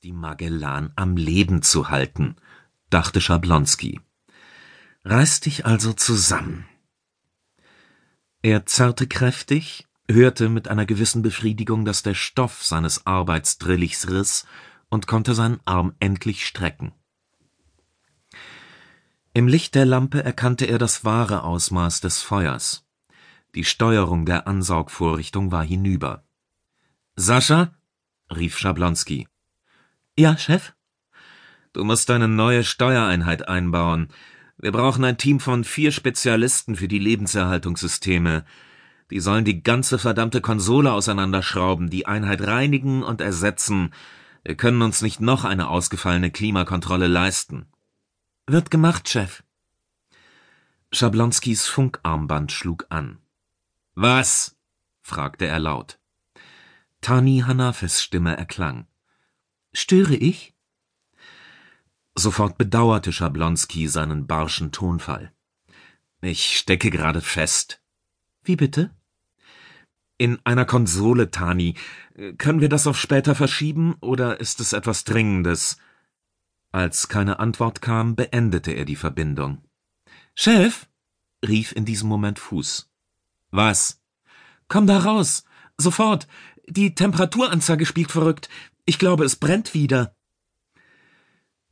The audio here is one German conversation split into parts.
die Magellan am Leben zu halten, dachte Schablonski. Reiß dich also zusammen. Er zerrte kräftig, hörte mit einer gewissen Befriedigung, dass der Stoff seines Arbeitsdrillichs riss und konnte seinen Arm endlich strecken. Im Licht der Lampe erkannte er das wahre Ausmaß des Feuers. Die Steuerung der Ansaugvorrichtung war hinüber. Sascha? rief Schablonski. Ja, Chef? Du musst eine neue Steuereinheit einbauen. Wir brauchen ein Team von vier Spezialisten für die Lebenserhaltungssysteme. Die sollen die ganze verdammte Konsole auseinanderschrauben, die Einheit reinigen und ersetzen. Wir können uns nicht noch eine ausgefallene Klimakontrolle leisten. Wird gemacht, Chef. Schablonskis Funkarmband schlug an. Was? fragte er laut. Tani Hanafes Stimme erklang. Störe ich? Sofort bedauerte Schablonski seinen barschen Tonfall. Ich stecke gerade fest. Wie bitte? In einer Konsole, Tani. Können wir das auf später verschieben oder ist es etwas Dringendes? Als keine Antwort kam, beendete er die Verbindung. Chef, rief in diesem Moment Fuß. Was? Komm da raus. Sofort. Die Temperaturanzeige spielt verrückt. Ich glaube, es brennt wieder.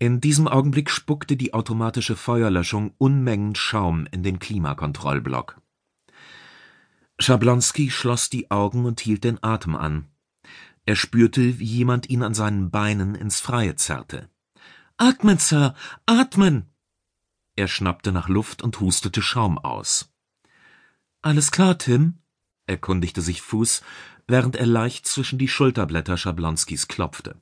In diesem Augenblick spuckte die automatische Feuerlöschung Unmengen Schaum in den Klimakontrollblock. Schablonski schloss die Augen und hielt den Atem an. Er spürte, wie jemand ihn an seinen Beinen ins Freie zerrte. Atmen, Sir, atmen! Er schnappte nach Luft und hustete Schaum aus. Alles klar, Tim? erkundigte sich Fuß, während er leicht zwischen die Schulterblätter Schablonskis klopfte.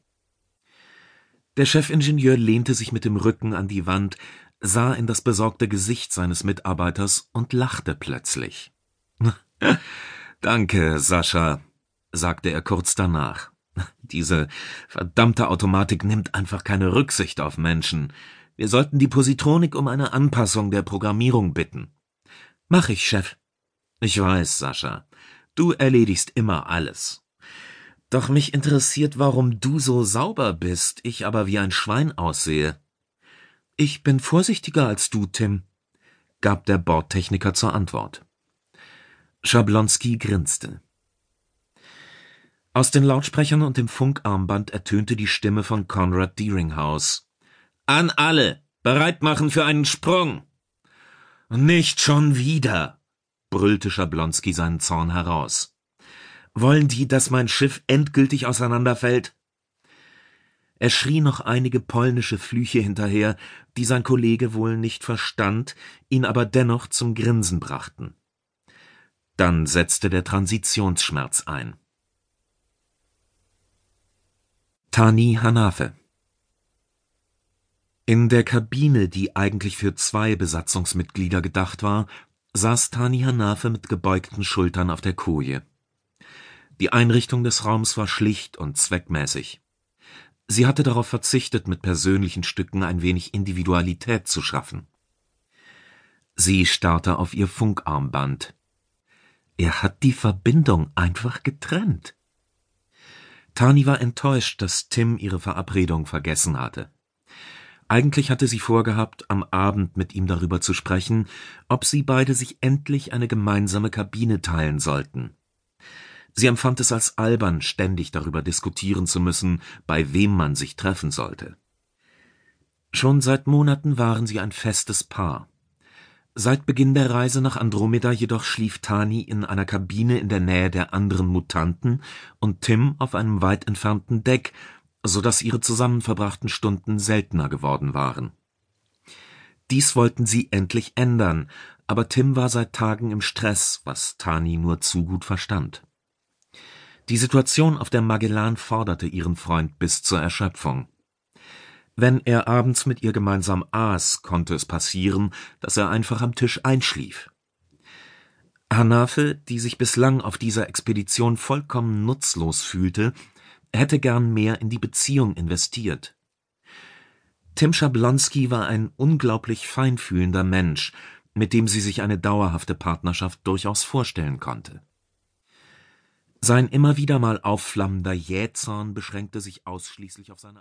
Der Chefingenieur lehnte sich mit dem Rücken an die Wand, sah in das besorgte Gesicht seines Mitarbeiters und lachte plötzlich. Danke, Sascha, sagte er kurz danach. Diese verdammte Automatik nimmt einfach keine Rücksicht auf Menschen. Wir sollten die Positronik um eine Anpassung der Programmierung bitten. Mach ich, Chef. Ich weiß, Sascha. Du erledigst immer alles. Doch mich interessiert, warum du so sauber bist, ich aber wie ein Schwein aussehe. Ich bin vorsichtiger als du, Tim, gab der Bordtechniker zur Antwort. Schablonski grinste. Aus den Lautsprechern und dem Funkarmband ertönte die Stimme von Conrad Deeringhouse. An alle! Bereit machen für einen Sprung! Nicht schon wieder! Brüllte Schablonski seinen Zorn heraus. Wollen die, dass mein Schiff endgültig auseinanderfällt? Er schrie noch einige polnische Flüche hinterher, die sein Kollege wohl nicht verstand, ihn aber dennoch zum Grinsen brachten. Dann setzte der Transitionsschmerz ein. Tani Hanafe In der Kabine, die eigentlich für zwei Besatzungsmitglieder gedacht war, saß Tani Hanafe mit gebeugten Schultern auf der Koje. Die Einrichtung des Raums war schlicht und zweckmäßig. Sie hatte darauf verzichtet, mit persönlichen Stücken ein wenig Individualität zu schaffen. Sie starrte auf ihr Funkarmband. Er hat die Verbindung einfach getrennt. Tani war enttäuscht, dass Tim ihre Verabredung vergessen hatte. Eigentlich hatte sie vorgehabt, am Abend mit ihm darüber zu sprechen, ob sie beide sich endlich eine gemeinsame Kabine teilen sollten. Sie empfand es als albern, ständig darüber diskutieren zu müssen, bei wem man sich treffen sollte. Schon seit Monaten waren sie ein festes Paar. Seit Beginn der Reise nach Andromeda jedoch schlief Tani in einer Kabine in der Nähe der anderen Mutanten und Tim auf einem weit entfernten Deck, so dass ihre zusammen verbrachten Stunden seltener geworden waren. Dies wollten sie endlich ändern, aber Tim war seit Tagen im Stress, was Tani nur zu gut verstand. Die Situation auf der Magellan forderte ihren Freund bis zur Erschöpfung. Wenn er abends mit ihr gemeinsam aß, konnte es passieren, dass er einfach am Tisch einschlief. Hanafe, die sich bislang auf dieser Expedition vollkommen nutzlos fühlte, hätte gern mehr in die Beziehung investiert. Tim Schablonski war ein unglaublich feinfühlender Mensch, mit dem sie sich eine dauerhafte Partnerschaft durchaus vorstellen konnte. Sein immer wieder mal aufflammender Jähzorn beschränkte sich ausschließlich auf seine